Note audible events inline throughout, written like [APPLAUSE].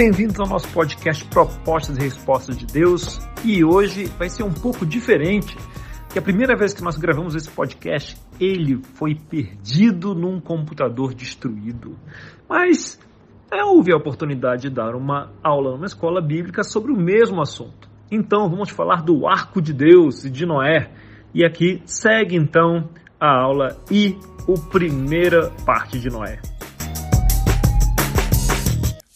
bem-vindos ao nosso podcast Propostas e Respostas de Deus. E hoje vai ser um pouco diferente, que a primeira vez que nós gravamos esse podcast, ele foi perdido num computador destruído. Mas eu houve a oportunidade de dar uma aula numa escola bíblica sobre o mesmo assunto. Então vamos falar do arco de Deus e de Noé. E aqui segue então a aula e a primeira parte de Noé.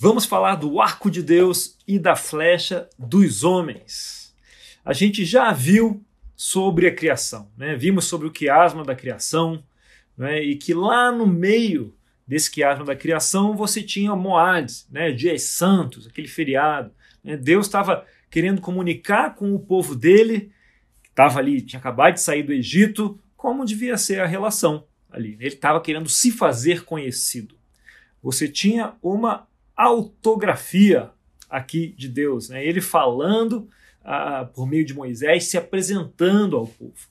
Vamos falar do arco de Deus e da flecha dos homens. A gente já viu sobre a criação, né? vimos sobre o quiasma da criação, né? e que lá no meio desse quiasma da criação você tinha Moades, né? dias santos, aquele feriado. Né? Deus estava querendo comunicar com o povo dele, que estava ali, tinha acabado de sair do Egito, como devia ser a relação ali. Ele estava querendo se fazer conhecido. Você tinha uma autografia aqui de Deus, né? ele falando ah, por meio de Moisés, se apresentando ao povo.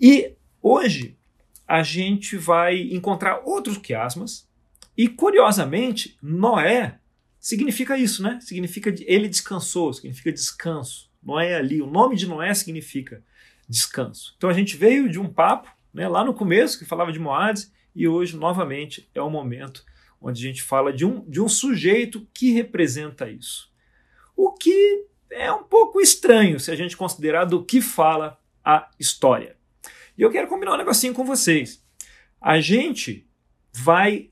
E hoje a gente vai encontrar outros quiasmas, e curiosamente, Noé significa isso, né? Significa ele descansou, significa descanso. Noé ali, o nome de Noé significa descanso. Então a gente veio de um papo né, lá no começo que falava de Moades e hoje novamente é o momento onde a gente fala de um, de um sujeito que representa isso. O que é um pouco estranho se a gente considerar do que fala a história. E eu quero combinar um negocinho com vocês. A gente vai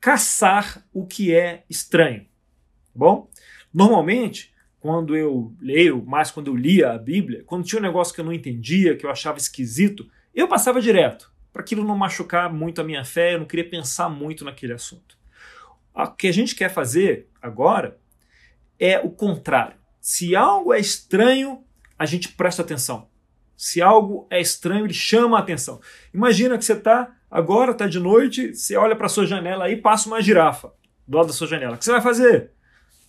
caçar o que é estranho. Tá bom? Normalmente, quando eu leio, mais quando eu lia a Bíblia, quando tinha um negócio que eu não entendia, que eu achava esquisito, eu passava direto, para aquilo não machucar muito a minha fé, eu não queria pensar muito naquele assunto. O que a gente quer fazer agora é o contrário. Se algo é estranho, a gente presta atenção. Se algo é estranho, ele chama a atenção. Imagina que você está agora, está de noite, você olha para sua janela e passa uma girafa do lado da sua janela. O que você vai fazer?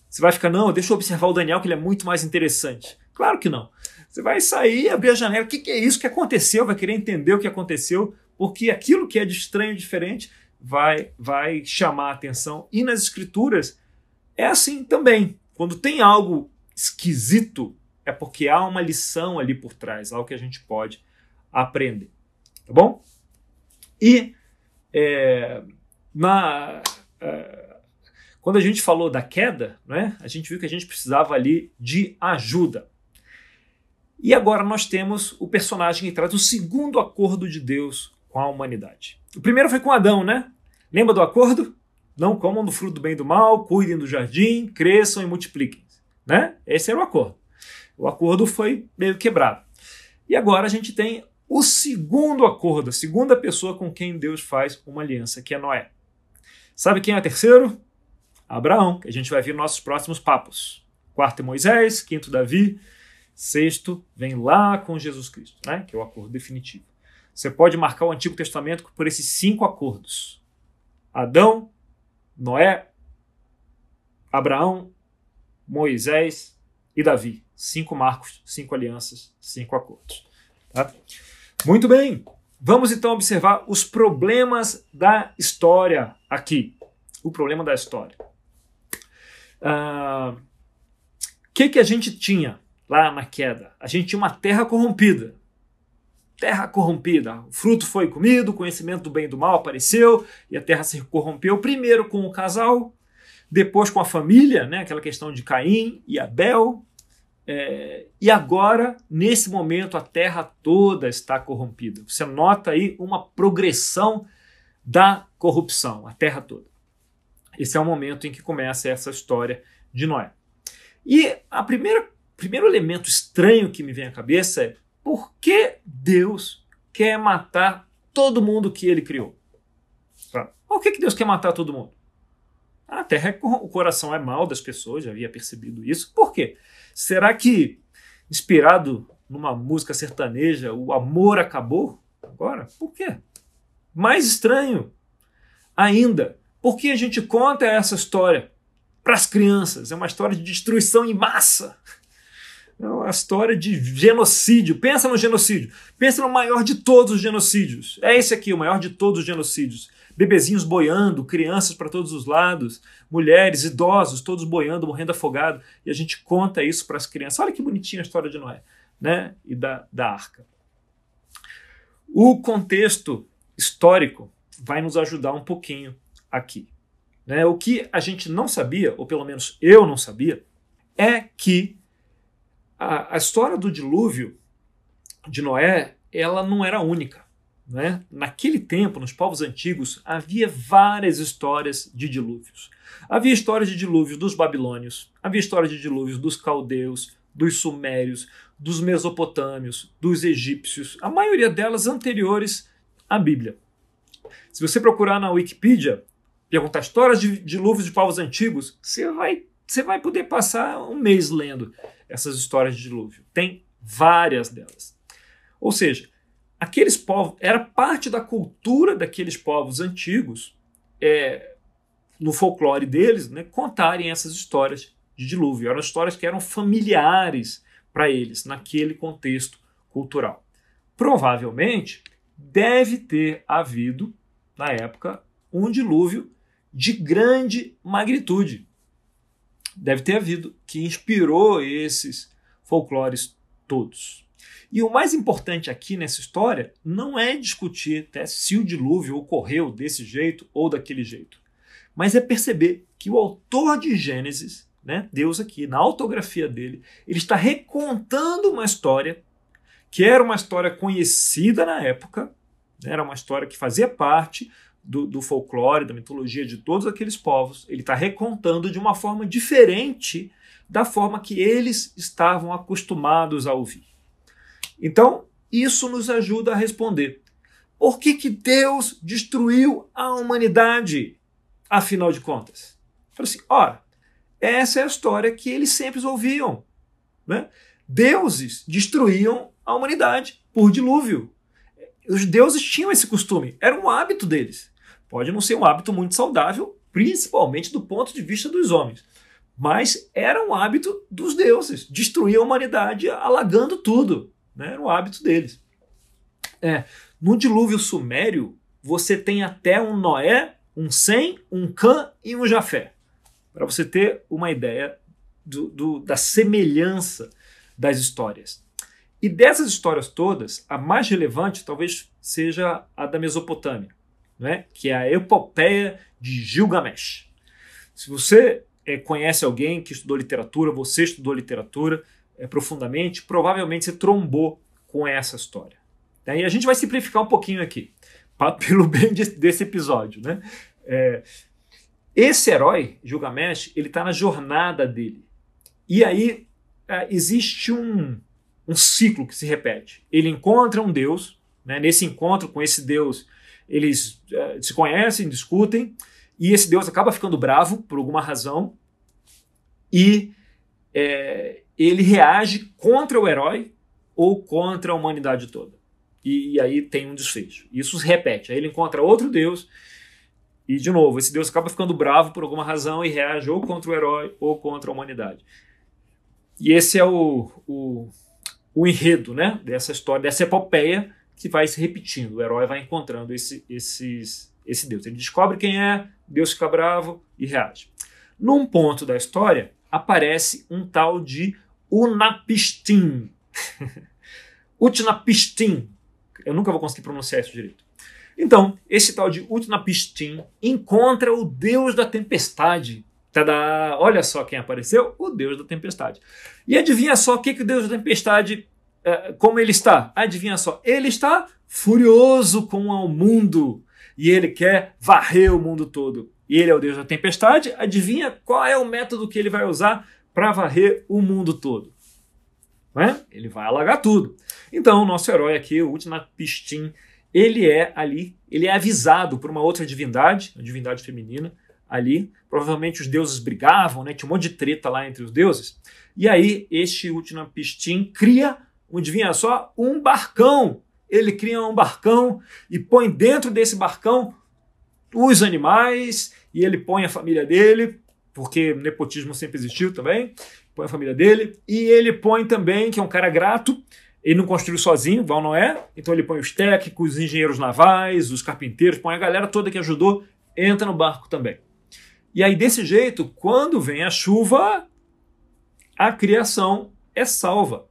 Você vai ficar, não, deixa eu observar o Daniel, que ele é muito mais interessante. Claro que não. Você vai sair, abrir a janela, o que, que é isso que aconteceu? Vai querer entender o que aconteceu, porque aquilo que é de estranho, diferente, vai, vai chamar a atenção. E nas escrituras é assim também. Quando tem algo esquisito, é porque há uma lição ali por trás, algo que a gente pode aprender. Tá bom? E é, na, é, quando a gente falou da queda, né, a gente viu que a gente precisava ali de ajuda. E agora nós temos o personagem que traz o segundo acordo de Deus com a humanidade. O primeiro foi com Adão, né? Lembra do acordo? Não comam do fruto do bem e do mal, cuidem do jardim, cresçam e multipliquem. Né? Esse era o acordo. O acordo foi meio quebrado. E agora a gente tem o segundo acordo, a segunda pessoa com quem Deus faz uma aliança, que é Noé. Sabe quem é o terceiro? Abraão, que a gente vai ver nos nossos próximos papos. Quarto é Moisés, quinto Davi, sexto vem lá com Jesus Cristo, né? que é o acordo definitivo. Você pode marcar o Antigo Testamento por esses cinco acordos: Adão, Noé, Abraão, Moisés e Davi. Cinco marcos, cinco alianças, cinco acordos. Tá? Muito bem. Vamos então observar os problemas da história aqui. O problema da história. O ah, que, que a gente tinha lá na queda? A gente tinha uma terra corrompida terra corrompida. O fruto foi comido, o conhecimento do bem e do mal apareceu e a terra se corrompeu primeiro com o casal, depois com a família, né, aquela questão de Caim e Abel. É, e agora, nesse momento, a terra toda está corrompida. Você nota aí uma progressão da corrupção, a terra toda. Esse é o momento em que começa essa história de Noé. E a primeira primeiro elemento estranho que me vem à cabeça é por que Deus quer matar todo mundo que ele criou? Por que, que Deus quer matar todo mundo? A terra, é, o coração é mal das pessoas, já havia percebido isso. Por quê? Será que, inspirado numa música sertaneja, o amor acabou agora? Por quê? Mais estranho ainda, por que a gente conta essa história para as crianças? É uma história de destruição em massa. É uma história de genocídio. Pensa no genocídio. Pensa no maior de todos os genocídios. É esse aqui, o maior de todos os genocídios. bebezinhos boiando, crianças para todos os lados, mulheres, idosos, todos boiando, morrendo afogado, e a gente conta isso para as crianças. Olha que bonitinha a história de Noé, né? E da, da arca. O contexto histórico vai nos ajudar um pouquinho aqui. Né? O que a gente não sabia, ou pelo menos eu não sabia, é que a, a história do dilúvio de Noé ela não era única. Né? Naquele tempo, nos povos antigos, havia várias histórias de dilúvios. Havia histórias de dilúvios dos babilônios, havia histórias de dilúvios dos caldeus, dos sumérios, dos mesopotâmios, dos egípcios, a maioria delas anteriores à Bíblia. Se você procurar na Wikipedia, perguntar histórias de dilúvios de povos antigos, você vai, você vai poder passar um mês lendo essas histórias de dilúvio. Tem várias delas. Ou seja, aqueles povos, era parte da cultura daqueles povos antigos, é, no folclore deles, né, contarem essas histórias de dilúvio. Eram histórias que eram familiares para eles, naquele contexto cultural. Provavelmente deve ter havido, na época, um dilúvio de grande magnitude. Deve ter havido, que inspirou esses folclores todos. E o mais importante aqui nessa história não é discutir até se o dilúvio ocorreu desse jeito ou daquele jeito, mas é perceber que o autor de Gênesis, né, Deus aqui, na autografia dele, ele está recontando uma história que era uma história conhecida na época, né, era uma história que fazia parte do, do folclore, da mitologia de todos aqueles povos. Ele está recontando de uma forma diferente da forma que eles estavam acostumados a ouvir. Então, isso nos ajuda a responder. Por que, que Deus destruiu a humanidade, afinal de contas? Fala assim, ora, essa é a história que eles sempre ouviam. Né? Deuses destruíam a humanidade por dilúvio. Os deuses tinham esse costume, era um hábito deles. Pode não ser um hábito muito saudável, principalmente do ponto de vista dos homens. Mas era um hábito dos deuses, destruir a humanidade alagando tudo. Né? Era o hábito deles. É, no dilúvio sumério, você tem até um Noé, um Sem, um Cã e um Jafé. Para você ter uma ideia do, do, da semelhança das histórias. E dessas histórias todas, a mais relevante talvez seja a da Mesopotâmia, né? que é a epopeia de Gilgamesh. Se você é, conhece alguém que estudou literatura, você estudou literatura, é, profundamente, provavelmente você trombou com essa história. E a gente vai simplificar um pouquinho aqui, pra, [LAUGHS] pelo bem de, desse episódio. Né? É, esse herói, Gilgamesh, ele está na jornada dele. E aí existe um, um ciclo que se repete. Ele encontra um deus, né? nesse encontro com esse deus, eles é, se conhecem, discutem, e esse deus acaba ficando bravo por alguma razão, e é, ele reage contra o herói ou contra a humanidade toda. E, e, aí tem um desfecho. Isso se repete. Aí ele encontra outro Deus e, de novo, esse Deus acaba ficando bravo por alguma razão e reage ou contra o herói ou contra a humanidade. E esse é o, o, o enredo né, dessa história, dessa epopeia que vai se repetindo. O herói vai encontrando esse, esses, esse Deus. Ele descobre quem é, Deus fica bravo e reage. Num ponto da história, aparece um tal de Unapistim. [LAUGHS] Utnapistim. Eu nunca vou conseguir pronunciar isso direito. Então, esse tal de Utnapistim encontra o deus da tempestade. Tadá! Olha só quem apareceu, o deus da tempestade. E adivinha só o que, que o deus da tempestade, como ele está? Adivinha só, ele está furioso com o mundo e ele quer varrer o mundo todo. E ele é o deus da tempestade. Adivinha qual é o método que ele vai usar para varrer o mundo todo. Né? Ele vai alagar tudo. Então, o nosso herói aqui, o Utnapishtim, ele é ali, ele é avisado por uma outra divindade, a divindade feminina, ali. Provavelmente os deuses brigavam, né? tinha um monte de treta lá entre os deuses. E aí, este Utnapishtim cria, adivinha só, um barcão. Ele cria um barcão e põe dentro desse barcão os animais e ele põe a família dele porque nepotismo sempre existiu também, põe a família dele, e ele põe também, que é um cara grato, Ele não construiu sozinho, Val Noé, então ele põe os técnicos, os engenheiros navais, os carpinteiros, põe a galera toda que ajudou, entra no barco também. E aí, desse jeito, quando vem a chuva, a criação é salva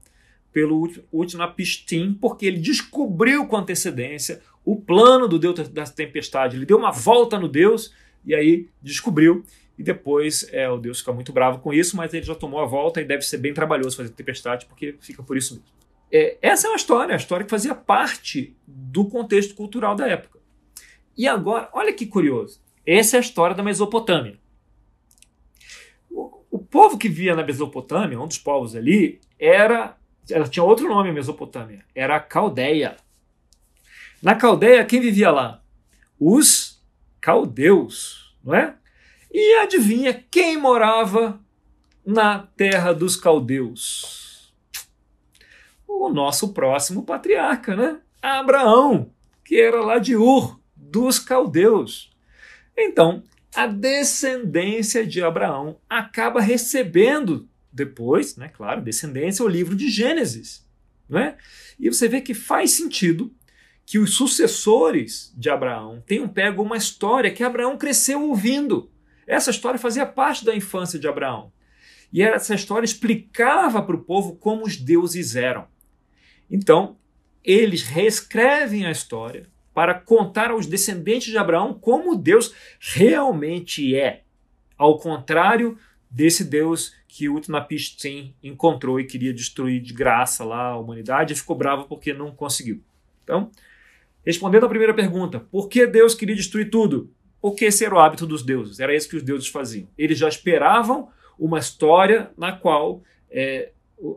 pelo Utnapishtim, porque ele descobriu com antecedência o plano do Deus da tempestade. Ele deu uma volta no Deus e aí descobriu. E depois é, o Deus fica muito bravo com isso, mas ele já tomou a volta e deve ser bem trabalhoso fazer tempestade, porque fica por isso mesmo. É, essa é uma história, a história que fazia parte do contexto cultural da época. E agora, olha que curioso. Essa é a história da Mesopotâmia. O, o povo que via na Mesopotâmia, um dos povos ali, era. Ela tinha outro nome, Mesopotâmia. Era a Caldeia. Na Caldeia, quem vivia lá? Os caldeus, não é? E adivinha quem morava na terra dos caldeus? O nosso próximo patriarca, né? Abraão, que era lá de Ur, dos caldeus. Então, a descendência de Abraão acaba recebendo depois, né, claro, descendência, o livro de Gênesis. Né? E você vê que faz sentido que os sucessores de Abraão tenham pego uma história que Abraão cresceu ouvindo. Essa história fazia parte da infância de Abraão. E essa história explicava para o povo como os deuses eram. Então, eles reescrevem a história para contar aos descendentes de Abraão como Deus realmente é, ao contrário desse Deus que Utnapishtim encontrou e queria destruir de graça lá a humanidade e ficou bravo porque não conseguiu. Então, respondendo à primeira pergunta, por que Deus queria destruir tudo? Porque esse era o hábito dos deuses, era isso que os deuses faziam. Eles já esperavam uma história na qual é,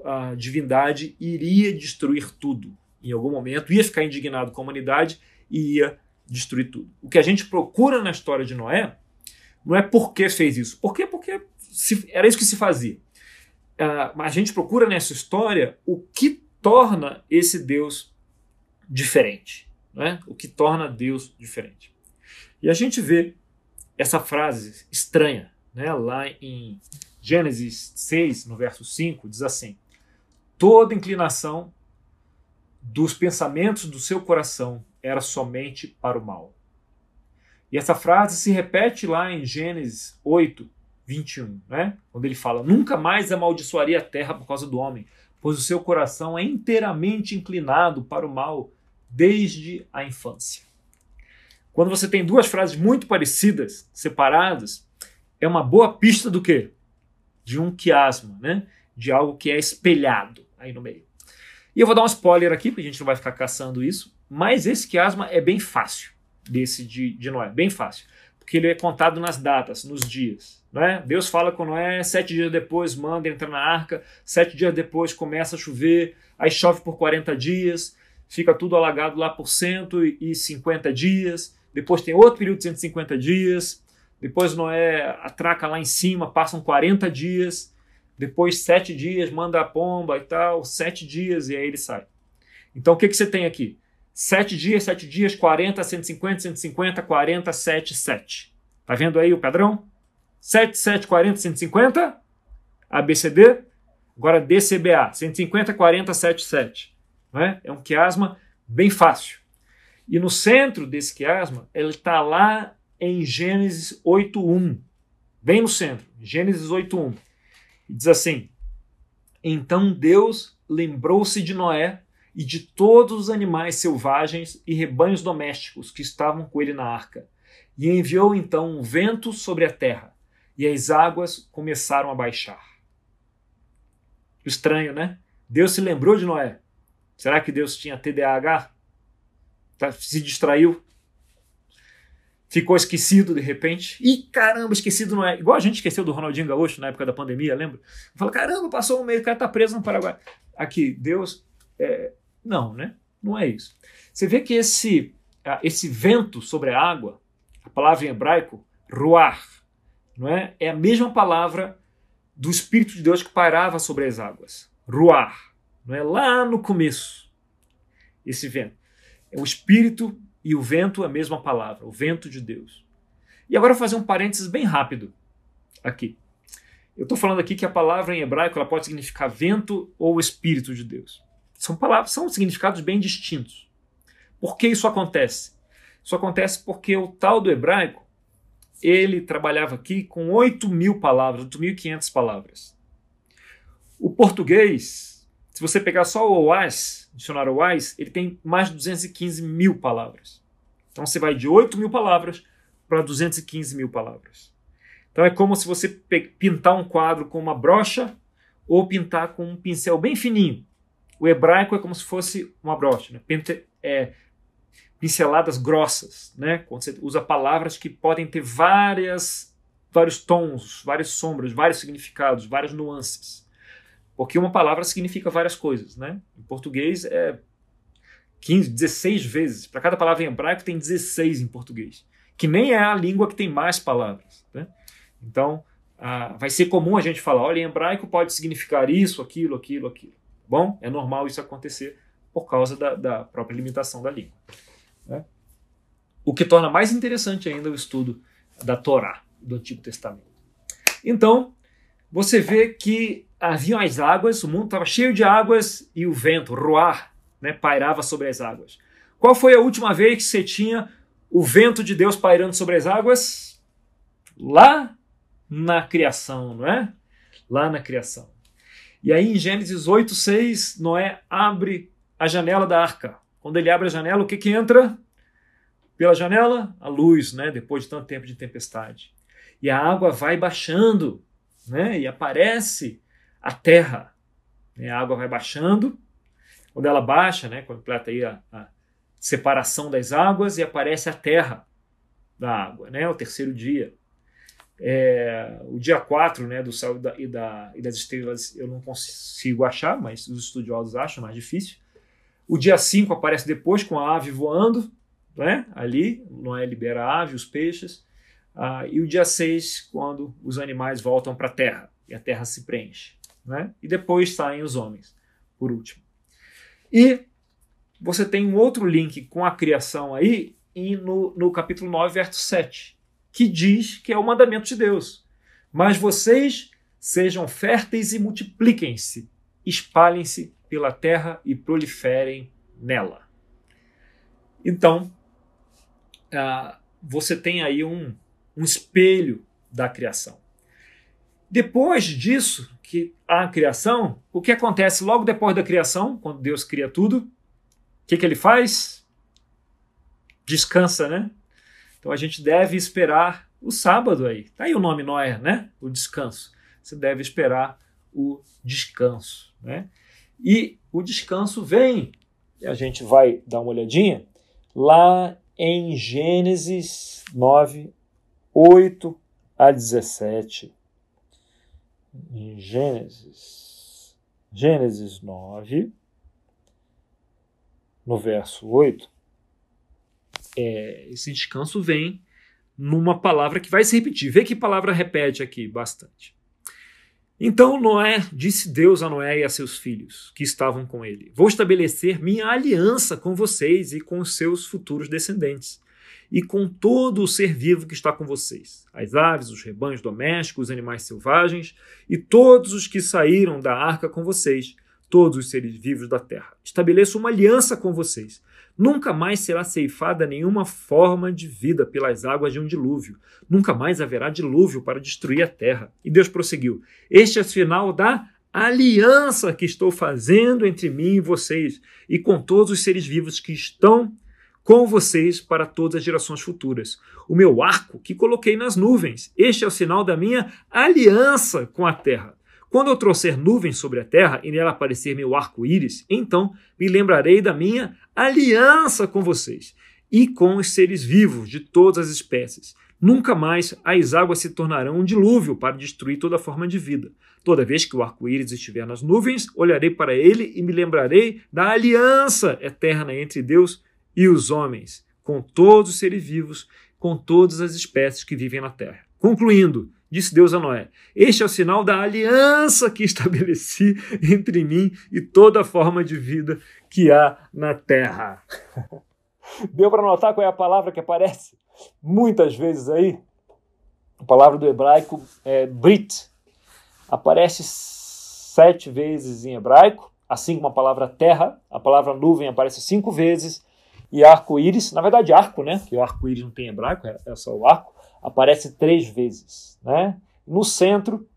a divindade iria destruir tudo. Em algum momento, ia ficar indignado com a humanidade e ia destruir tudo. O que a gente procura na história de Noé não é por que fez isso. Por quê? Porque se, era isso que se fazia. Uh, a gente procura nessa história o que torna esse Deus diferente. Né? O que torna Deus diferente. E a gente vê essa frase estranha né? lá em Gênesis 6, no verso 5, diz assim: Toda inclinação dos pensamentos do seu coração era somente para o mal. E essa frase se repete lá em Gênesis 8, 21, né? Quando ele fala: Nunca mais amaldiçoaria a terra por causa do homem, pois o seu coração é inteiramente inclinado para o mal desde a infância. Quando você tem duas frases muito parecidas, separadas, é uma boa pista do quê? De um quiasma, né? De algo que é espelhado aí no meio. E eu vou dar um spoiler aqui, porque a gente não vai ficar caçando isso. Mas esse quiasma é bem fácil, desse de, de Noé, bem fácil. Porque ele é contado nas datas, nos dias. Né? Deus fala com Noé, sete dias depois manda entrar na arca, sete dias depois começa a chover, aí chove por 40 dias, fica tudo alagado lá por 150 dias, depois tem outro período de 150 dias, depois Noé atraca lá em cima, passam 40 dias, depois sete dias manda a pomba e tal, sete dias e aí ele sai. Então o que, que você tem aqui? 7 dias, 7 dias, 40, 150, 150, 40, 7, 7. Tá vendo aí o padrão? 7, 7, 40, 150. ABCD. Agora DCBA. 150, 40, 7, 7. Né? É um quiasma bem fácil. E no centro desse quiasma, ele está lá em Gênesis 8.1. Bem no centro. Gênesis 8.1. E diz assim: Então Deus lembrou-se de Noé e de todos os animais selvagens e rebanhos domésticos que estavam com ele na arca. E enviou então um vento sobre a terra, e as águas começaram a baixar. Estranho, né? Deus se lembrou de Noé. Será que Deus tinha TDAH? Tá, se distraiu? Ficou esquecido de repente? Ih, caramba, esquecido não é. Igual a gente esqueceu do Ronaldinho Gaúcho na época da pandemia, lembra? Fala, caramba, passou um mês, o cara tá preso no Paraguai. Aqui, Deus é, não, né? Não é isso. Você vê que esse, esse vento sobre a água, a palavra em hebraico, ruar, não é? É a mesma palavra do Espírito de Deus que pairava sobre as águas. Ruar, não é? Lá no começo, esse vento. É o Espírito e o vento a mesma palavra, o vento de Deus. E agora fazer um parênteses bem rápido aqui. Eu estou falando aqui que a palavra em hebraico ela pode significar vento ou Espírito de Deus. São palavras, são significados bem distintos. Por que isso acontece? Isso acontece porque o tal do hebraico, ele trabalhava aqui com 8 mil palavras, 8.500 palavras. O português, se você pegar só o OAS, dicionário OAS, ele tem mais de 215 mil palavras. Então você vai de 8 mil palavras para 215 mil palavras. Então é como se você pintar um quadro com uma brocha ou pintar com um pincel bem fininho. O hebraico é como se fosse uma brocha, né? é, pinceladas grossas, né? Quando você usa palavras que podem ter várias, vários tons, várias sombras, vários significados, várias nuances. Porque uma palavra significa várias coisas, né? Em português é 15, 16 vezes. Para cada palavra em hebraico tem 16 em português. Que nem é a língua que tem mais palavras. Né? Então, ah, vai ser comum a gente falar: olha, em hebraico pode significar isso, aquilo, aquilo, aquilo. Bom, é normal isso acontecer por causa da, da própria limitação da língua. Né? O que torna mais interessante ainda o estudo da Torá, do Antigo Testamento. Então, você vê que haviam as águas, o mundo estava cheio de águas e o vento, roar, né, pairava sobre as águas. Qual foi a última vez que você tinha o vento de Deus pairando sobre as águas? Lá na criação, não é? Lá na criação. E aí em Gênesis 8, 6, Noé abre a janela da arca. Quando ele abre a janela, o que, que entra? Pela janela, a luz, né? depois de tanto tempo de tempestade. E a água vai baixando, né? e aparece a terra. A água vai baixando, quando ela baixa, né, completa aí a, a separação das águas e aparece a terra da água, né, o terceiro dia. É, o dia 4 né, do céu e, da, e, da, e, das estrelas eu não consigo achar, mas os estudiosos acham mais difícil. O dia 5 aparece depois com a ave voando, né, ali, Noé libera a ave, os peixes. Ah, e o dia 6, quando os animais voltam para a terra e a terra se preenche. Né? E depois saem os homens, por último. E você tem um outro link com a criação aí no, no capítulo 9, verso 7, que diz que é o mandamento de Deus. Mas vocês sejam férteis e multipliquem-se, espalhem-se pela terra e proliferem nela. Então, uh, você tem aí um, um espelho da criação. Depois disso, que a criação, o que acontece logo depois da criação, quando Deus cria tudo? O que, que ele faz? Descansa, né? Então a gente deve esperar o sábado aí. Tá aí o nome Noé, né? O descanso. Você deve esperar o descanso, né? E o descanso vem, e a gente vai dar uma olhadinha lá em Gênesis 9, 8 a 17 em Gênesis, Gênesis 9, no verso 8, é, esse descanso vem numa palavra que vai se repetir. Vê que palavra repete aqui bastante. Então Noé disse Deus a Noé e a seus filhos que estavam com ele: Vou estabelecer minha aliança com vocês e com os seus futuros descendentes e com todo o ser vivo que está com vocês, as aves, os rebanhos domésticos, os animais selvagens e todos os que saíram da arca com vocês, todos os seres vivos da terra. Estabeleço uma aliança com vocês. Nunca mais será ceifada nenhuma forma de vida pelas águas de um dilúvio. Nunca mais haverá dilúvio para destruir a terra. E Deus prosseguiu: Este é o final da aliança que estou fazendo entre mim e vocês e com todos os seres vivos que estão com vocês para todas as gerações futuras. O meu arco que coloquei nas nuvens, este é o sinal da minha aliança com a terra. Quando eu trouxer nuvens sobre a terra e nela aparecer meu arco-íris, então me lembrarei da minha aliança com vocês e com os seres vivos de todas as espécies. Nunca mais as águas se tornarão um dilúvio para destruir toda forma de vida. Toda vez que o arco-íris estiver nas nuvens, olharei para ele e me lembrarei da aliança eterna entre Deus e os homens, com todos os seres vivos, com todas as espécies que vivem na terra. Concluindo, disse Deus a Noé: Este é o sinal da aliança que estabeleci entre mim e toda forma de vida que há na terra. [LAUGHS] Deu para notar qual é a palavra que aparece muitas vezes aí? A palavra do hebraico é Brit. Aparece sete vezes em hebraico, assim como a palavra terra, a palavra nuvem aparece cinco vezes, e arco-íris, na verdade arco, né? Que o arco-íris não tem hebraico, é, é só o arco, aparece três vezes, né? No centro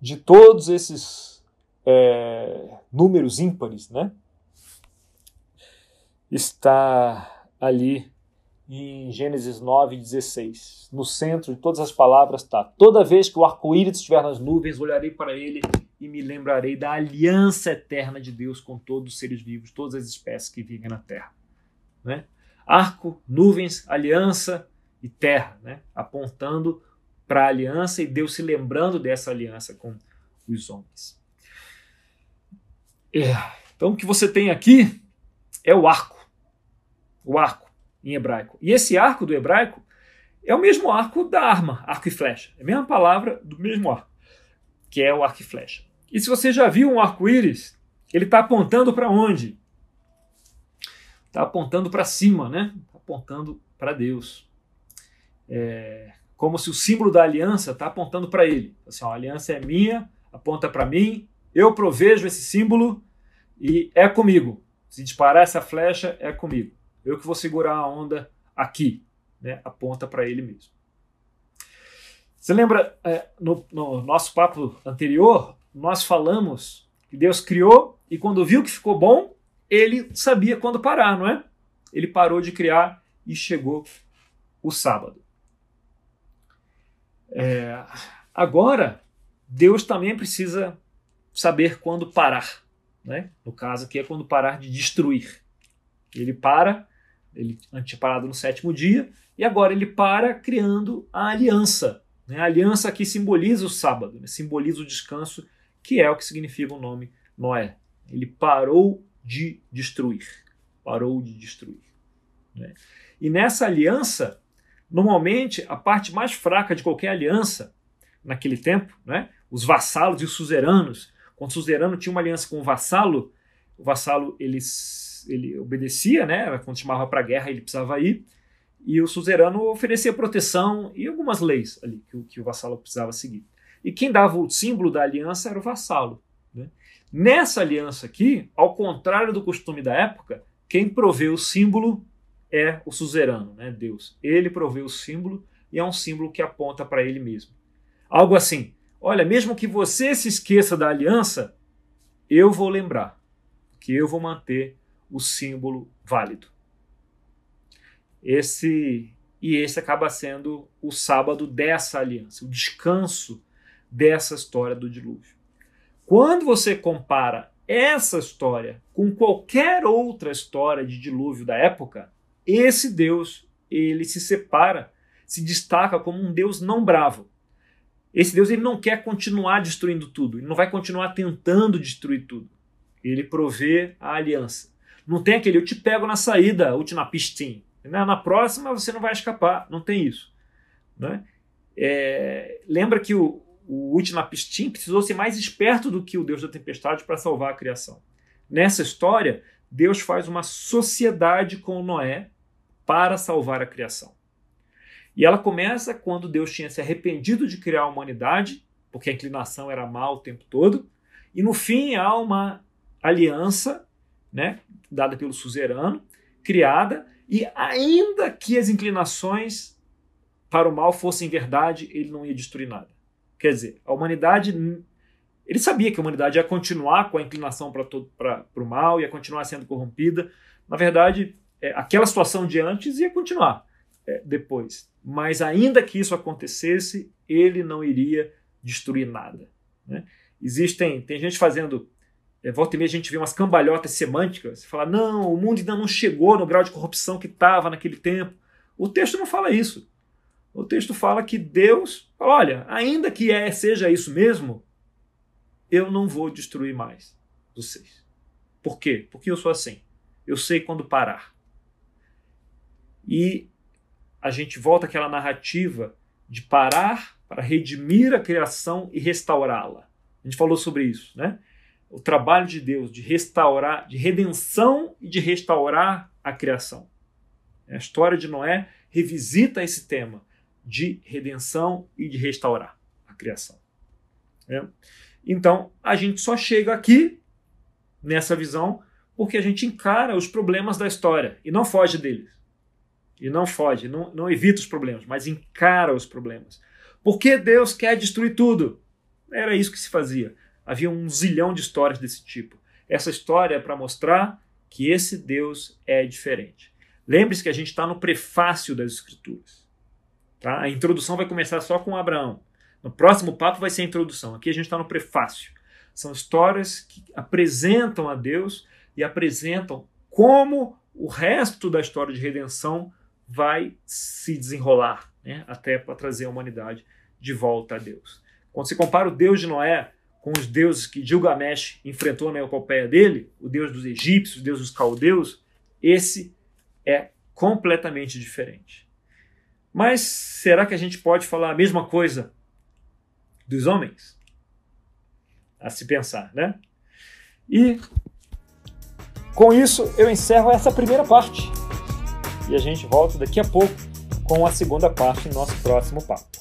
de todos esses é, números ímpares, né? Está ali em Gênesis 9,16. No centro de todas as palavras está: Toda vez que o arco-íris estiver nas nuvens, olharei para ele e me lembrarei da aliança eterna de Deus com todos os seres vivos, todas as espécies que vivem na terra. Né? Arco, nuvens, aliança e terra, né? apontando para a aliança e Deus se lembrando dessa aliança com os homens. É. Então, o que você tem aqui é o arco. O arco em hebraico. E esse arco do hebraico é o mesmo arco da arma, arco e flecha. É a mesma palavra do mesmo arco, que é o arco e flecha. E se você já viu um arco-íris, ele está apontando para onde? Está apontando para cima, né? Tá apontando para Deus. É como se o símbolo da aliança está apontando para ele. Assim, ó, a aliança é minha, aponta para mim, eu provejo esse símbolo e é comigo. Se disparar essa flecha, é comigo. Eu que vou segurar a onda aqui. Né? Aponta para ele mesmo. Você lembra, é, no, no nosso papo anterior, nós falamos que Deus criou e quando viu que ficou bom, ele sabia quando parar, não é? Ele parou de criar e chegou o sábado. É, agora, Deus também precisa saber quando parar. Né? No caso aqui é quando parar de destruir. Ele para, ele tinha parado no sétimo dia, e agora ele para criando a aliança. Né? A aliança aqui simboliza o sábado, né? simboliza o descanso, que é o que significa o nome Noé. Ele parou de destruir. Parou de destruir. Né? E nessa aliança, normalmente a parte mais fraca de qualquer aliança, naquele tempo, né? os vassalos e os suzeranos, quando o suzerano tinha uma aliança com o vassalo, o vassalo ele, ele obedecia, né? Quando chamava para a guerra, ele precisava ir. E o suzerano oferecia proteção e algumas leis ali que, que o vassalo precisava seguir. E quem dava o símbolo da aliança era o vassalo. Né? Nessa aliança aqui, ao contrário do costume da época, quem provê o símbolo é o suzerano, né? Deus. Ele provê o símbolo e é um símbolo que aponta para ele mesmo. Algo assim: Olha, mesmo que você se esqueça da aliança, eu vou lembrar que eu vou manter o símbolo válido. Esse e esse acaba sendo o sábado dessa aliança, o descanso dessa história do dilúvio. Quando você compara essa história com qualquer outra história de dilúvio da época, esse Deus, ele se separa, se destaca como um Deus não bravo. Esse Deus ele não quer continuar destruindo tudo, ele não vai continuar tentando destruir tudo. Ele provê a aliança. Não tem aquele eu te pego na saída, última pistinha. Na próxima você não vai escapar. Não tem isso. Né? É, lembra que o, o pistim precisou ser mais esperto do que o Deus da tempestade para salvar a criação. Nessa história, Deus faz uma sociedade com Noé para salvar a criação. E ela começa quando Deus tinha se arrependido de criar a humanidade, porque a inclinação era má o tempo todo, e no fim há uma aliança, né, dada pelo suzerano, criada, e ainda que as inclinações para o mal fossem verdade, ele não ia destruir nada. Quer dizer, a humanidade. Ele sabia que a humanidade ia continuar com a inclinação para o mal, ia continuar sendo corrompida. Na verdade, é, aquela situação de antes ia continuar é, depois. Mas ainda que isso acontecesse, ele não iria destruir nada. Né? Existem, tem gente fazendo, é, volta e meia a gente vê umas cambalhotas semânticas, fala, não, o mundo ainda não chegou no grau de corrupção que estava naquele tempo. O texto não fala isso. O texto fala que Deus, olha, ainda que é, seja isso mesmo, eu não vou destruir mais vocês. Por quê? Porque eu sou assim. Eu sei quando parar. E a gente volta àquela narrativa de parar para redimir a criação e restaurá-la. A gente falou sobre isso, né? O trabalho de Deus de restaurar, de redenção e de restaurar a criação. A história de Noé revisita esse tema de redenção e de restaurar a criação. É? Então, a gente só chega aqui nessa visão porque a gente encara os problemas da história e não foge deles. E não foge, não, não evita os problemas, mas encara os problemas. Por que Deus quer destruir tudo? Era isso que se fazia. Havia um zilhão de histórias desse tipo. Essa história é para mostrar que esse Deus é diferente. Lembre-se que a gente está no prefácio das Escrituras. Tá? A introdução vai começar só com Abraão. No próximo papo vai ser a introdução. Aqui a gente está no prefácio. São histórias que apresentam a Deus e apresentam como o resto da história de redenção vai se desenrolar né? até para trazer a humanidade de volta a Deus. Quando se compara o Deus de Noé com os deuses que Gilgamesh enfrentou na epopeia dele, o Deus dos egípcios, o Deus dos caldeus, esse é completamente diferente. Mas será que a gente pode falar a mesma coisa dos homens? A se pensar, né? E com isso eu encerro essa primeira parte. E a gente volta daqui a pouco com a segunda parte no nosso próximo papo.